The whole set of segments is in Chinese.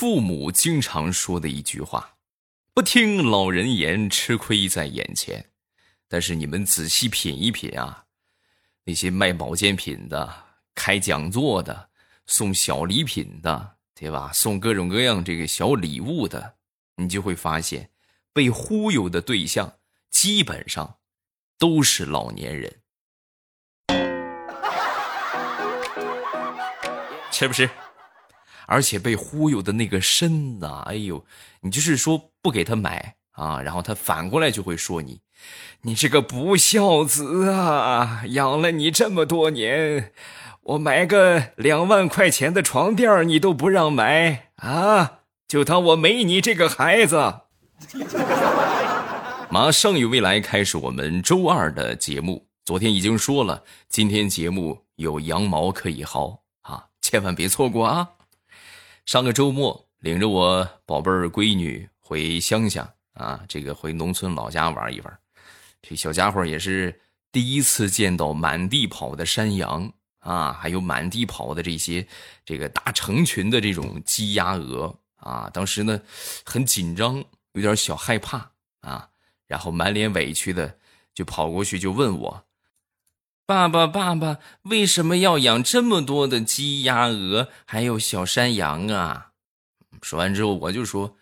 父母经常说的一句话：“不听老人言，吃亏在眼前。”但是你们仔细品一品啊，那些卖保健品的、开讲座的、送小礼品的，对吧？送各种各样这个小礼物的，你就会发现，被忽悠的对象基本上都是老年人，是不是？而且被忽悠的那个深呐，哎呦，你就是说不给他买啊，然后他反过来就会说你，你这个不孝子啊，养了你这么多年，我买个两万块钱的床垫你都不让买啊，就当我没你这个孩子。马上与未来开始我们周二的节目，昨天已经说了，今天节目有羊毛可以薅啊，千万别错过啊。上个周末，领着我宝贝儿闺女回乡下啊，这个回农村老家玩一玩。这小家伙也是第一次见到满地跑的山羊啊，还有满地跑的这些这个大成群的这种鸡鸭鹅啊。当时呢，很紧张，有点小害怕啊，然后满脸委屈的就跑过去就问我。爸爸，爸爸，为什么要养这么多的鸡、鸭、鹅，还有小山羊啊？说完之后，我就说：“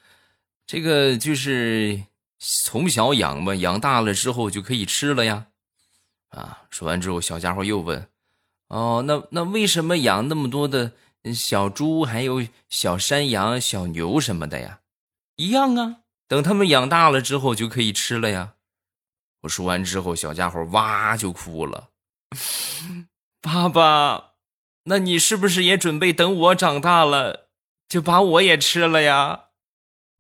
这个就是从小养嘛，养大了之后就可以吃了呀。”啊，说完之后，小家伙又问：“哦，那那为什么养那么多的小猪，还有小山羊、小牛什么的呀？一样啊，等他们养大了之后就可以吃了呀。”我说完之后，小家伙哇就哭了。爸爸，那你是不是也准备等我长大了，就把我也吃了呀？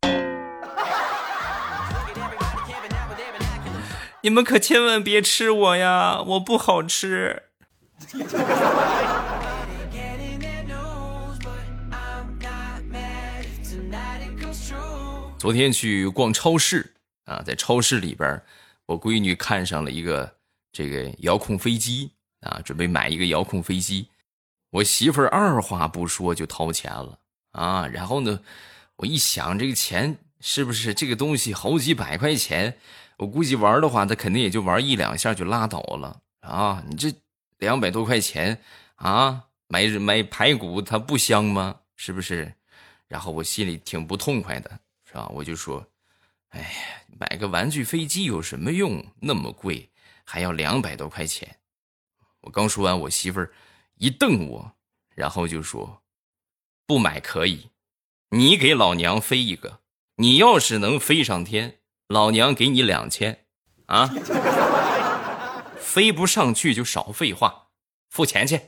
你们可千万别吃我呀，我不好吃。昨天去逛超市啊，在超市里边，我闺女看上了一个。这个遥控飞机啊，准备买一个遥控飞机，我媳妇儿二话不说就掏钱了啊。然后呢，我一想这个钱是不是这个东西好几百块钱，我估计玩的话，他肯定也就玩一两下就拉倒了啊。你这两百多块钱啊，买买排骨它不香吗？是不是？然后我心里挺不痛快的，是吧？我就说，哎呀，买个玩具飞机有什么用？那么贵。还要两百多块钱，我刚说完，我媳妇儿一瞪我，然后就说：“不买可以，你给老娘飞一个。你要是能飞上天，老娘给你两千，啊，飞不上去就少废话，付钱去。”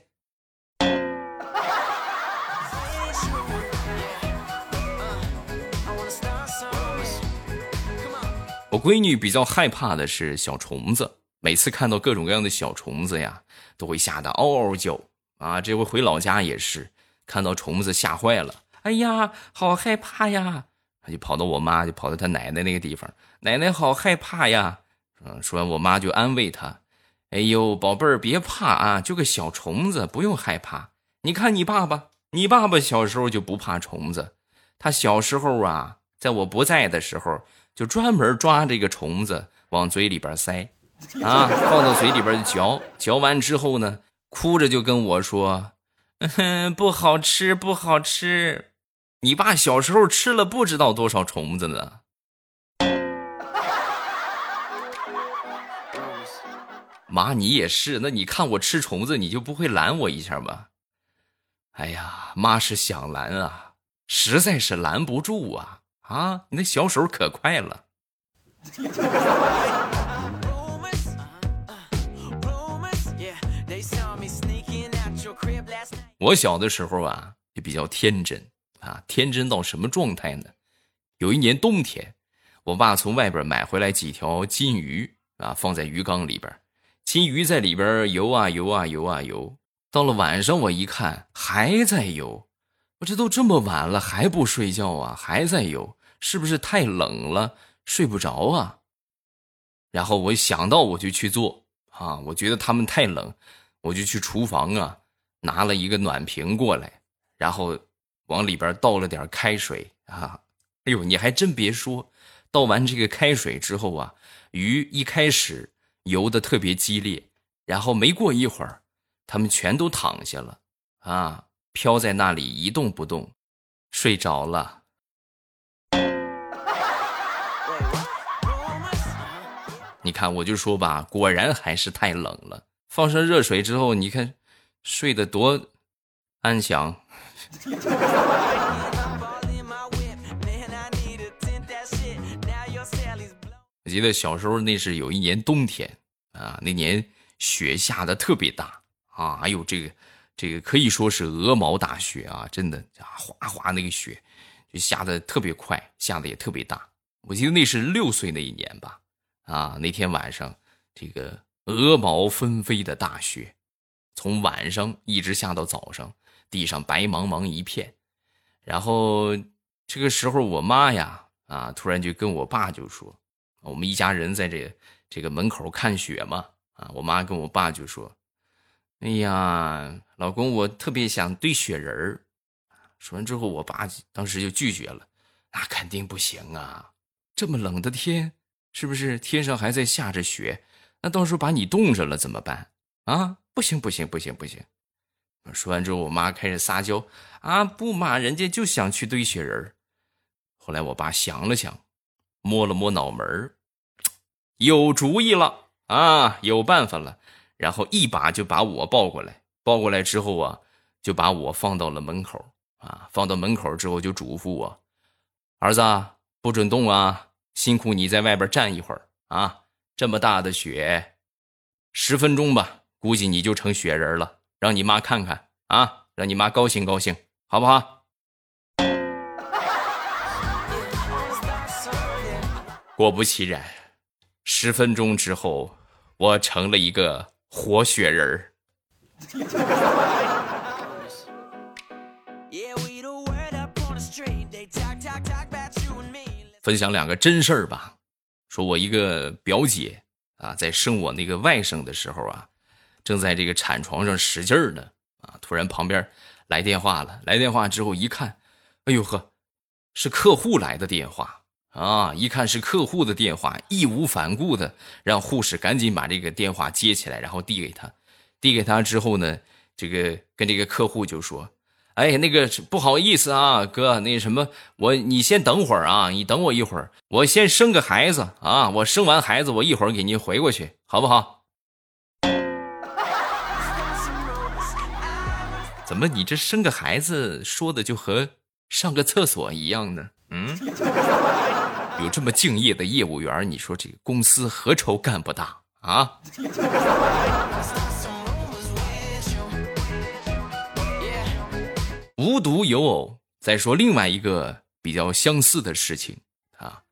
我闺女比较害怕的是小虫子。每次看到各种各样的小虫子呀，都会吓得嗷嗷叫啊！这回回老家也是，看到虫子吓坏了，哎呀，好害怕呀！他就跑到我妈，就跑到他奶奶那个地方，奶奶好害怕呀！嗯，说完我妈就安慰他：“哎呦，宝贝儿别怕啊，就个小虫子，不用害怕。你看你爸爸，你爸爸小时候就不怕虫子，他小时候啊，在我不在的时候，就专门抓这个虫子往嘴里边塞。” 啊，放到嘴里边嚼，嚼完之后呢，哭着就跟我说：“ 不好吃，不好吃。”你爸小时候吃了不知道多少虫子呢。妈，你也是，那你看我吃虫子，你就不会拦我一下吗？哎呀，妈是想拦啊，实在是拦不住啊！啊，你那小手可快了。我小的时候啊，也比较天真啊，天真到什么状态呢？有一年冬天，我爸从外边买回来几条金鱼啊，放在鱼缸里边，金鱼在里边游啊游啊游啊游。到了晚上，我一看还在游，我这都这么晚了还不睡觉啊？还在游，是不是太冷了睡不着啊？然后我想到我就去做啊，我觉得他们太冷，我就去厨房啊。拿了一个暖瓶过来，然后往里边倒了点开水啊。哎呦，你还真别说，倒完这个开水之后啊，鱼一开始游的特别激烈，然后没过一会儿，他们全都躺下了啊，飘在那里一动不动，睡着了。你看，我就说吧，果然还是太冷了。放上热水之后，你看，睡得多安详。我记得小时候那是有一年冬天啊，那年雪下的特别大啊，还有，这个这个可以说是鹅毛大雪啊，真的啊，哗哗那个雪就下的特别快，下的也特别大。我记得那是六岁那一年吧。啊，那天晚上，这个鹅毛纷飞的大雪，从晚上一直下到早上，地上白茫茫一片。然后这个时候，我妈呀，啊，突然就跟我爸就说：“我们一家人在这这个门口看雪嘛。”啊，我妈跟我爸就说：“哎呀，老公，我特别想堆雪人儿。”说完之后，我爸当时就拒绝了：“那肯定不行啊，这么冷的天。”是不是天上还在下着雪？那到时候把你冻着了怎么办？啊，不行不行不行不行！说完之后，我妈开始撒娇啊，不嘛，人家就想去堆雪人后来我爸想了想，摸了摸脑门有主意了啊，有办法了。然后一把就把我抱过来，抱过来之后啊，就把我放到了门口啊，放到门口之后就嘱咐我，儿子不准动啊。辛苦你在外边站一会儿啊！这么大的雪，十分钟吧，估计你就成雪人了。让你妈看看啊，让你妈高兴高兴，好不好？果不其然，十分钟之后，我成了一个活雪人儿。分享两个真事儿吧，说我一个表姐啊，在生我那个外甥的时候啊，正在这个产床上使劲儿呢啊，突然旁边来电话了，来电话之后一看，哎呦呵，是客户来的电话啊！一看是客户的电话，义无反顾的让护士赶紧把这个电话接起来，然后递给他，递给他之后呢，这个跟这个客户就说。哎，那个不好意思啊，哥，那什么，我你先等会儿啊，你等我一会儿，我先生个孩子啊，我生完孩子，我一会儿给您回过去，好不好？怎么你这生个孩子说的就和上个厕所一样呢？嗯，有这么敬业的业务员，你说这个公司何愁干不大啊？无独有偶，再说另外一个比较相似的事情啊，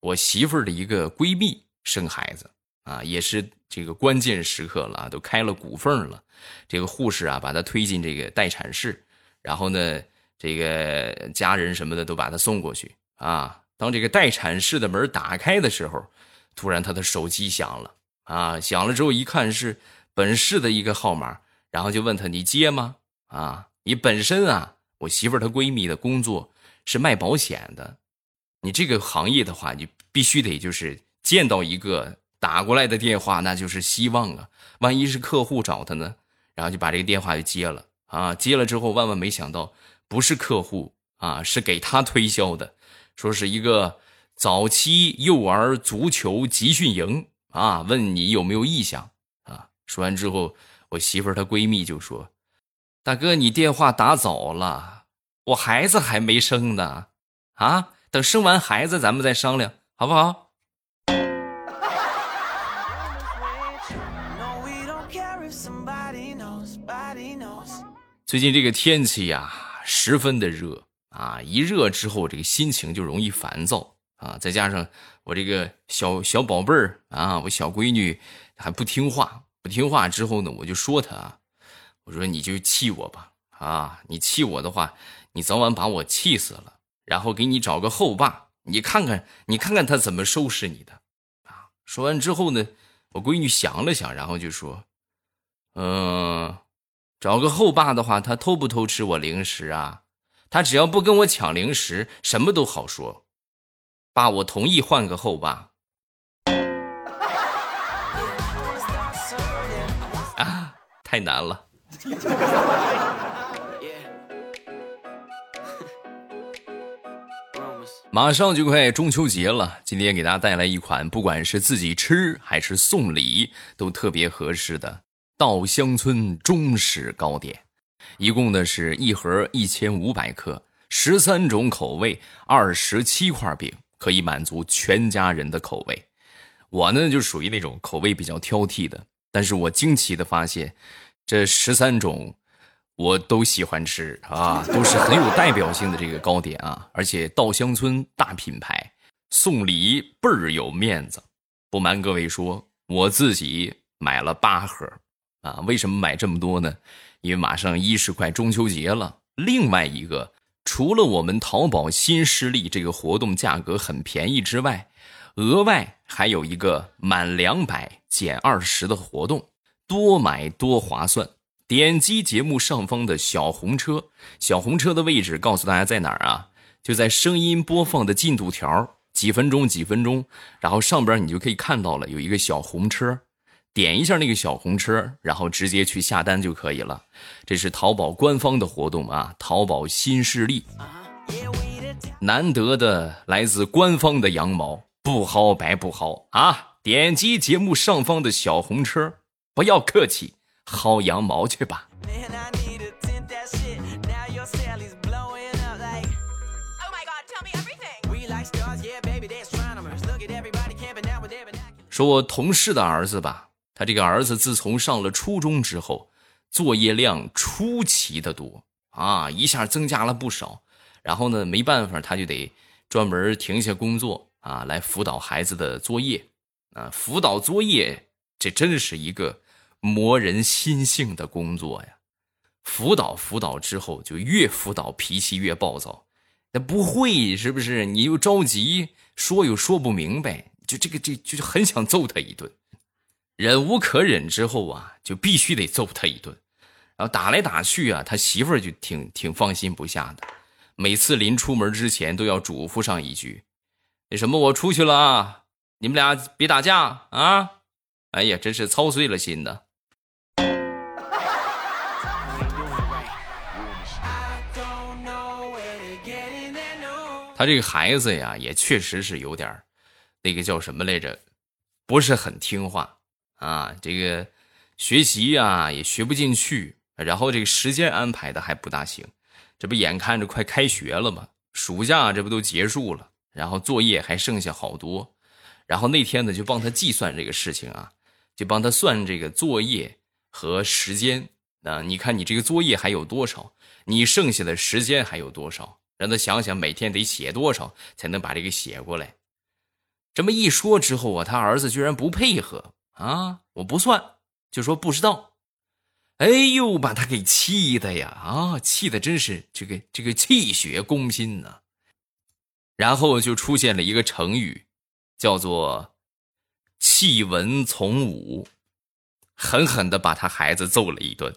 我媳妇儿的一个闺蜜生孩子啊，也是这个关键时刻了，都开了骨缝了。这个护士啊，把她推进这个待产室，然后呢，这个家人什么的都把她送过去啊。当这个待产室的门打开的时候，突然她的手机响了啊，响了之后一看是本市的一个号码，然后就问她：“你接吗？”啊。你本身啊，我媳妇儿她闺蜜的工作是卖保险的，你这个行业的话，你必须得就是见到一个打过来的电话，那就是希望啊。万一是客户找他呢，然后就把这个电话就接了啊。接了之后，万万没想到不是客户啊，是给他推销的，说是一个早期幼儿足球集训营啊，问你有没有意向啊。说完之后，我媳妇儿她闺蜜就说。大哥，你电话打早了，我孩子还没生呢，啊，等生完孩子咱们再商量，好不好？最近这个天气呀，十分的热啊，一热之后，这个心情就容易烦躁啊，再加上我这个小小宝贝儿啊，我小闺女还不听话，不听话之后呢，我就说她。我说你就气我吧，啊，你气我的话，你早晚把我气死了，然后给你找个后爸，你看看，你看看他怎么收拾你的，啊！说完之后呢，我闺女想了想，然后就说：“嗯，找个后爸的话，他偷不偷吃我零食啊？他只要不跟我抢零食，什么都好说。爸，我同意换个后爸。啊，太难了。马上就快中秋节了，今天给大家带来一款，不管是自己吃还是送礼都特别合适的稻香村中式糕点。一共呢是一盒一千五百克，十三种口味，二十七块饼，可以满足全家人的口味。我呢就属于那种口味比较挑剔的，但是我惊奇的发现，这十三种。我都喜欢吃啊，都是很有代表性的这个糕点啊，而且稻香村大品牌，送礼倍儿有面子。不瞒各位说，我自己买了八盒啊。为什么买这么多呢？因为马上一是快中秋节了，另外一个除了我们淘宝新势力这个活动价格很便宜之外，额外还有一个满两百减二十的活动，多买多划算。点击节目上方的小红车，小红车的位置告诉大家在哪儿啊？就在声音播放的进度条，几分钟几分钟，然后上边你就可以看到了有一个小红车，点一下那个小红车，然后直接去下单就可以了。这是淘宝官方的活动啊，淘宝新势力，难得的来自官方的羊毛，不薅白不薅啊！点击节目上方的小红车，不要客气。薅羊毛去吧。说我同事的儿子吧，他这个儿子自从上了初中之后，作业量出奇的多啊，一下增加了不少。然后呢，没办法，他就得专门停下工作啊，来辅导孩子的作业啊。辅导作业，这真是一个。磨人心性的工作呀，辅导辅导之后就越辅导脾气越暴躁，那不会是不是？你又着急说又说不明白，就这个这就很想揍他一顿，忍无可忍之后啊，就必须得揍他一顿，然后打来打去啊，他媳妇儿就挺挺放心不下的，每次临出门之前都要嘱咐上一句：“那什么，我出去了啊，你们俩别打架啊！”哎呀，真是操碎了心的。他这个孩子呀，也确实是有点那个叫什么来着，不是很听话啊。这个学习呀也学不进去，然后这个时间安排的还不大行。这不眼看着快开学了吗？暑假这不都结束了，然后作业还剩下好多。然后那天呢，就帮他计算这个事情啊，就帮他算这个作业和时间啊。你看你这个作业还有多少？你剩下的时间还有多少？让他想想每天得写多少才能把这个写过来。这么一说之后啊，他儿子居然不配合啊！我不算，就说不知道。哎呦，把他给气的呀！啊，气的真是这个这个气血攻心呐。然后就出现了一个成语，叫做“弃文从武”，狠狠的把他孩子揍了一顿。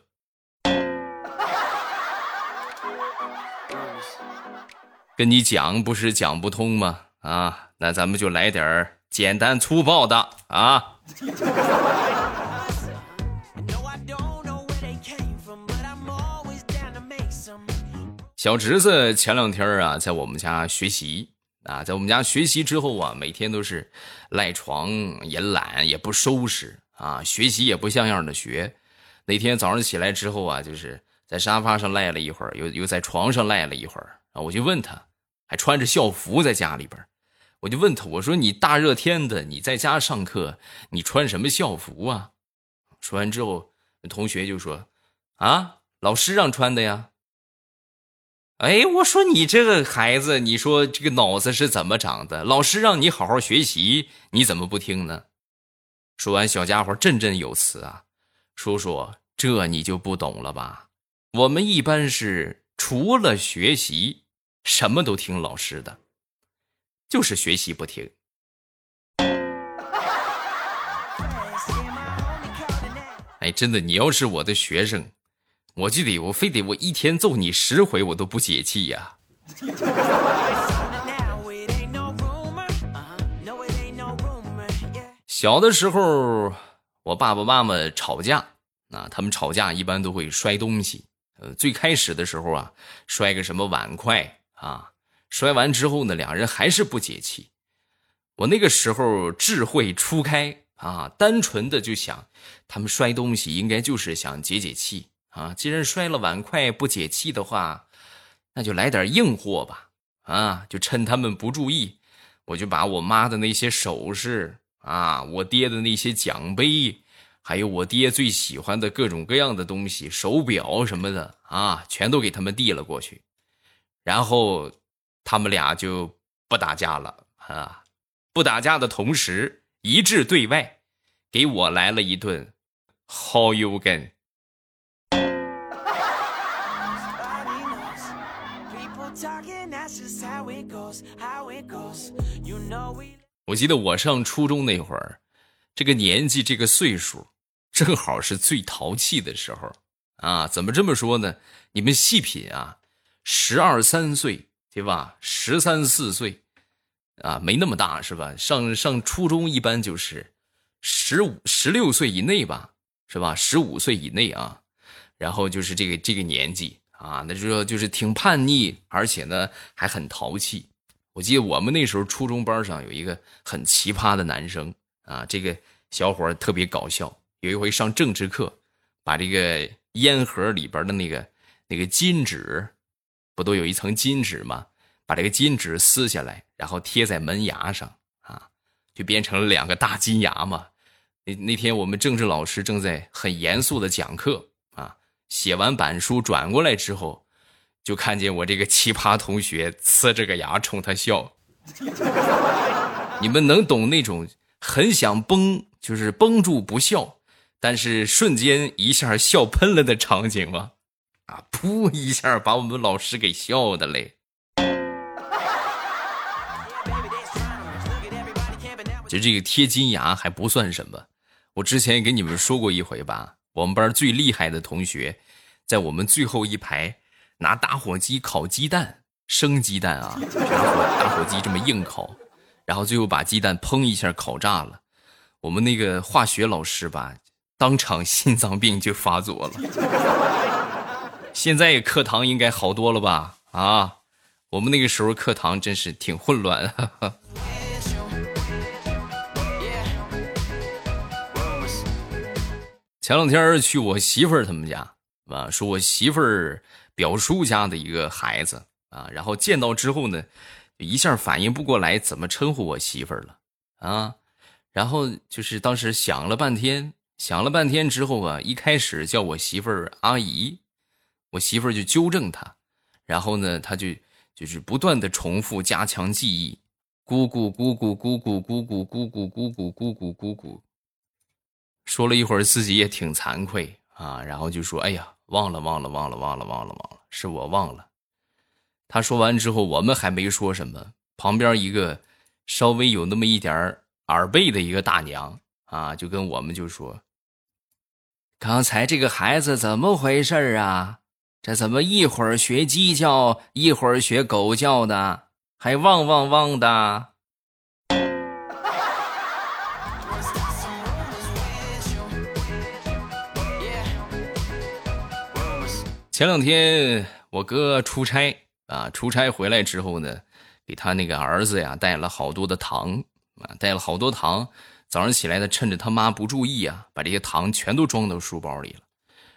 跟你讲不是讲不通吗？啊，那咱们就来点简单粗暴的啊！小侄子前两天啊，在我们家学习啊，在我们家学习之后啊，每天都是赖床也懒也不收拾啊，学习也不像样的学。那天早上起来之后啊，就是在沙发上赖了一会儿，又又在床上赖了一会儿。啊！我就问他，还穿着校服在家里边，我就问他，我说你大热天的，你在家上课，你穿什么校服啊？说完之后，同学就说：“啊，老师让穿的呀。”哎，我说你这个孩子，你说这个脑子是怎么长的？老师让你好好学习，你怎么不听呢？说完，小家伙振振有词啊：“叔叔，这你就不懂了吧？我们一般是除了学习。”什么都听老师的，就是学习不停。哎，真的，你要是我的学生，我就得我非得我一天揍你十回，我都不解气呀。小的时候，我爸爸妈妈吵架，啊，他们吵架一般都会摔东西。呃，最开始的时候啊，摔个什么碗筷啊，摔完之后呢，两人还是不解气。我那个时候智慧初开啊，单纯的就想，他们摔东西应该就是想解解气啊。既然摔了碗筷不解气的话，那就来点硬货吧。啊，就趁他们不注意，我就把我妈的那些首饰。啊，我爹的那些奖杯，还有我爹最喜欢的各种各样的东西，手表什么的啊，全都给他们递了过去，然后他们俩就不打架了啊，不打架的同时一致对外，给我来了一顿好油根。我记得我上初中那会儿，这个年纪这个岁数，正好是最淘气的时候啊！怎么这么说呢？你们细品啊，十二三岁对吧？十三四岁，啊，没那么大是吧？上上初中一般就是十五、十六岁以内吧，是吧？十五岁以内啊，然后就是这个这个年纪啊，那就说就是挺叛逆，而且呢还很淘气。我记得我们那时候初中班上有一个很奇葩的男生啊，这个小伙特别搞笑。有一回上政治课，把这个烟盒里边的那个那个金纸，不都有一层金纸吗？把这个金纸撕下来，然后贴在门牙上啊，就变成了两个大金牙嘛。那那天我们政治老师正在很严肃的讲课啊，写完板书转过来之后。就看见我这个奇葩同学呲着个牙冲他笑，你们能懂那种很想绷，就是绷住不笑，但是瞬间一下笑喷了的场景吗？啊，噗一下把我们老师给笑的嘞！就这个贴金牙还不算什么，我之前给你们说过一回吧，我们班最厉害的同学，在我们最后一排。拿打火机烤鸡蛋，生鸡蛋啊，打火机这么硬烤，然后最后把鸡蛋砰一下烤炸了。我们那个化学老师吧，当场心脏病就发作了。现在课堂应该好多了吧？啊，我们那个时候课堂真是挺混乱。前两天去我媳妇儿他们家，啊，说我媳妇儿。表叔家的一个孩子啊，然后见到之后呢，一下反应不过来怎么称呼我媳妇儿了啊，然后就是当时想了半天，想了半天之后啊，一开始叫我媳妇儿阿姨，我媳妇儿就纠正他，然后呢，他就就是不断的重复加强记忆，姑姑姑姑姑姑姑姑姑姑姑姑姑姑姑姑，说了一会儿自己也挺惭愧啊，然后就说哎呀。忘了，忘了，忘了，忘了，忘了，忘了，是我忘了。他说完之后，我们还没说什么，旁边一个稍微有那么一点耳背的一个大娘啊，就跟我们就说：“刚才这个孩子怎么回事啊？这怎么一会儿学鸡叫，一会儿学狗叫的，还汪汪汪的？”前两天我哥出差啊，出差回来之后呢，给他那个儿子呀带了好多的糖啊，带了好多糖。早上起来他趁着他妈不注意啊，把这些糖全都装到书包里了。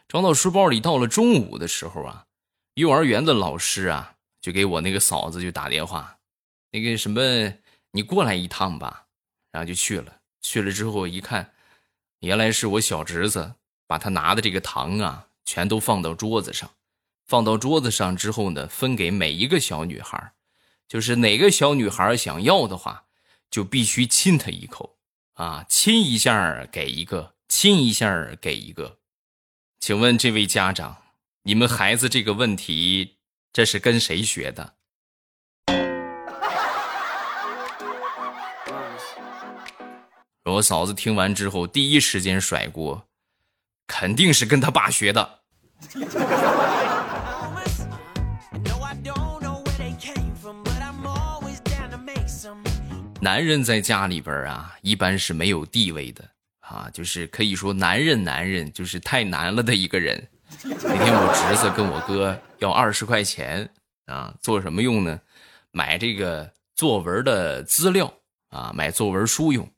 装到书包里，到了中午的时候啊，幼儿园的老师啊就给我那个嫂子就打电话，那个什么，你过来一趟吧。然后就去了，去了之后一看，原来是我小侄子把他拿的这个糖啊。全都放到桌子上，放到桌子上之后呢，分给每一个小女孩，就是哪个小女孩想要的话，就必须亲她一口，啊，亲一下给一个，亲一下给一个。请问这位家长，你们孩子这个问题，这是跟谁学的？我嫂子听完之后，第一时间甩锅，肯定是跟他爸学的。男人在家里边啊，一般是没有地位的啊，就是可以说男人男人就是太难了的一个人。那天我侄子跟我哥要二十块钱啊，做什么用呢？买这个作文的资料啊，买作文书用。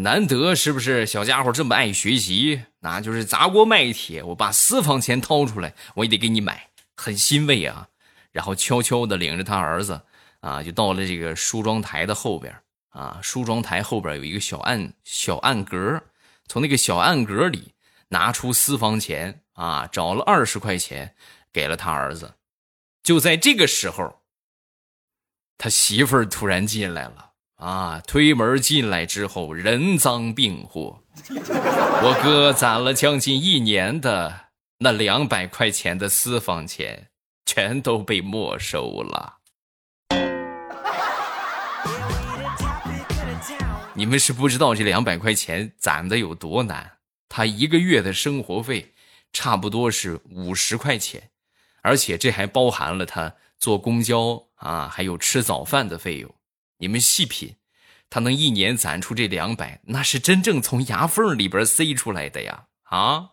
难得是不是？小家伙这么爱学习，那就是砸锅卖铁，我把私房钱掏出来，我也得给你买，很欣慰啊。然后悄悄的领着他儿子啊，就到了这个梳妆台的后边啊。梳妆台后边有一个小暗小暗格，从那个小暗格里拿出私房钱啊，找了二十块钱给了他儿子。就在这个时候，他媳妇儿突然进来了。啊！推门进来之后，人赃并获。我哥攒了将近一年的那两百块钱的私房钱，全都被没收了。你们是不知道这两百块钱攒的有多难。他一个月的生活费差不多是五十块钱，而且这还包含了他坐公交啊，还有吃早饭的费用。你们细品，他能一年攒出这两百，那是真正从牙缝里边塞出来的呀！啊！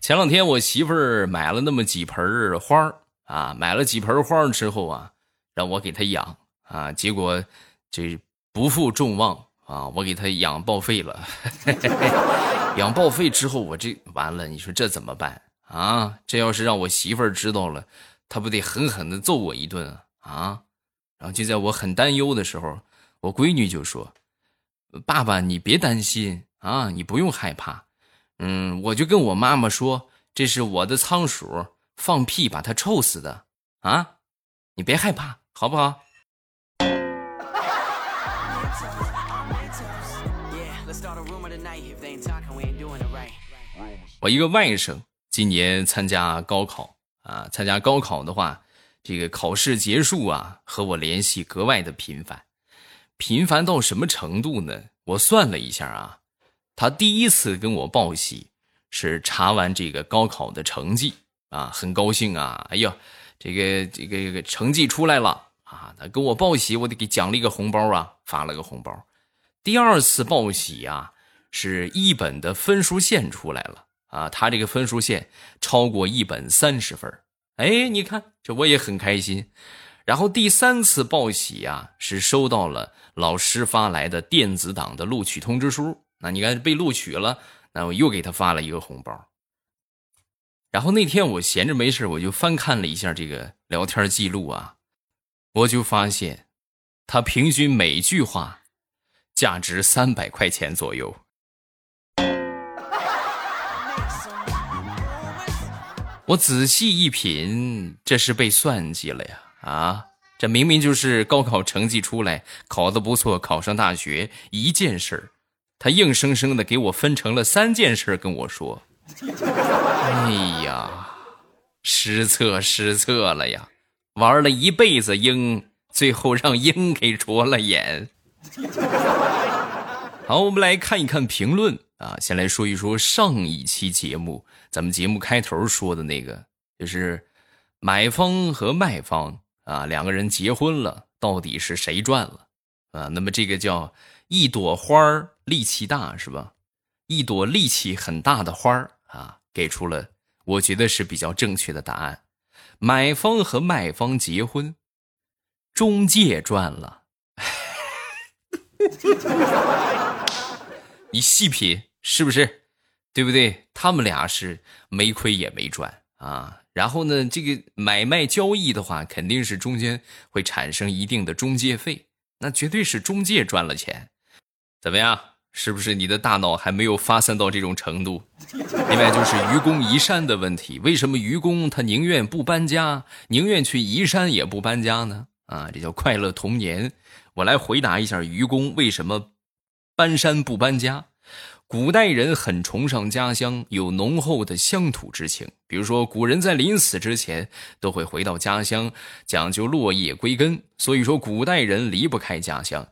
前两天我媳妇儿买了那么几盆花儿啊，买了几盆花之后啊，让我给她养啊，结果这不负众望啊，我给她养报废了。养报废之后，我这完了，你说这怎么办？啊，这要是让我媳妇儿知道了，她不得狠狠的揍我一顿啊！啊，然后就在我很担忧的时候，我闺女就说：“爸爸，你别担心啊，你不用害怕。嗯，我就跟我妈妈说，这是我的仓鼠放屁把他臭死的啊，你别害怕，好不好？”我一个外甥。今年参加高考啊，参加高考的话，这个考试结束啊，和我联系格外的频繁，频繁到什么程度呢？我算了一下啊，他第一次跟我报喜是查完这个高考的成绩啊，很高兴啊，哎呀，这个这个这个成绩出来了啊，他给我报喜，我得给奖励个红包啊，发了个红包。第二次报喜啊，是一本的分数线出来了。啊，他这个分数线超过一本三十分哎，你看这我也很开心。然后第三次报喜啊，是收到了老师发来的电子档的录取通知书。那你看被录取了，那我又给他发了一个红包。然后那天我闲着没事，我就翻看了一下这个聊天记录啊，我就发现他平均每句话价值三百块钱左右。我仔细一品，这是被算计了呀！啊，这明明就是高考成绩出来，考得不错，考上大学一件事儿，他硬生生的给我分成了三件事跟我说：“ 哎呀，失策失策了呀！玩了一辈子鹰，最后让鹰给啄了眼。”好，我们来看一看评论啊，先来说一说上一期节目。咱们节目开头说的那个，就是买方和卖方啊，两个人结婚了，到底是谁赚了啊？那么这个叫一朵花力气大，是吧？一朵力气很大的花儿啊，给出了我觉得是比较正确的答案。买方和卖方结婚，中介赚了。你细品，是不是？对不对？他们俩是没亏也没赚啊。然后呢，这个买卖交易的话，肯定是中间会产生一定的中介费，那绝对是中介赚了钱。怎么样？是不是你的大脑还没有发散到这种程度？另外就是愚公移山的问题，为什么愚公他宁愿不搬家，宁愿去移山也不搬家呢？啊，这叫快乐童年。我来回答一下愚公为什么搬山不搬家。古代人很崇尚家乡，有浓厚的乡土之情。比如说，古人在临死之前都会回到家乡，讲究落叶归根。所以说，古代人离不开家乡。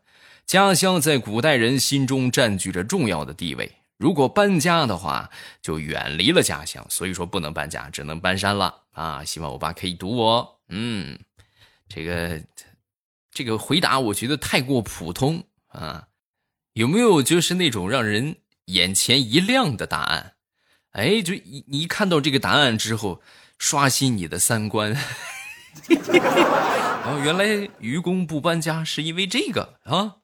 家乡在古代人心中占据着重要的地位。如果搬家的话，就远离了家乡，所以说不能搬家，只能搬山了啊！希望我爸可以读我。嗯，这个这个回答我觉得太过普通啊，有没有就是那种让人眼前一亮的答案？哎，就你一看到这个答案之后，刷新你的三观。哦，原来愚公不搬家是因为这个啊！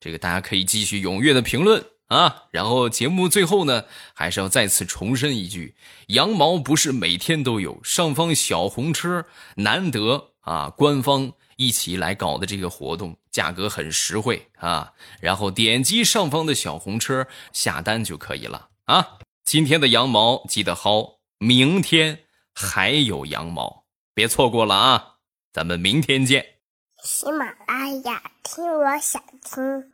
这个大家可以继续踊跃的评论。啊，然后节目最后呢，还是要再次重申一句：羊毛不是每天都有，上方小红车难得啊，官方一起来搞的这个活动，价格很实惠啊。然后点击上方的小红车下单就可以了啊。今天的羊毛记得薅，明天还有羊毛，别错过了啊！咱们明天见。喜马拉雅，听我想听。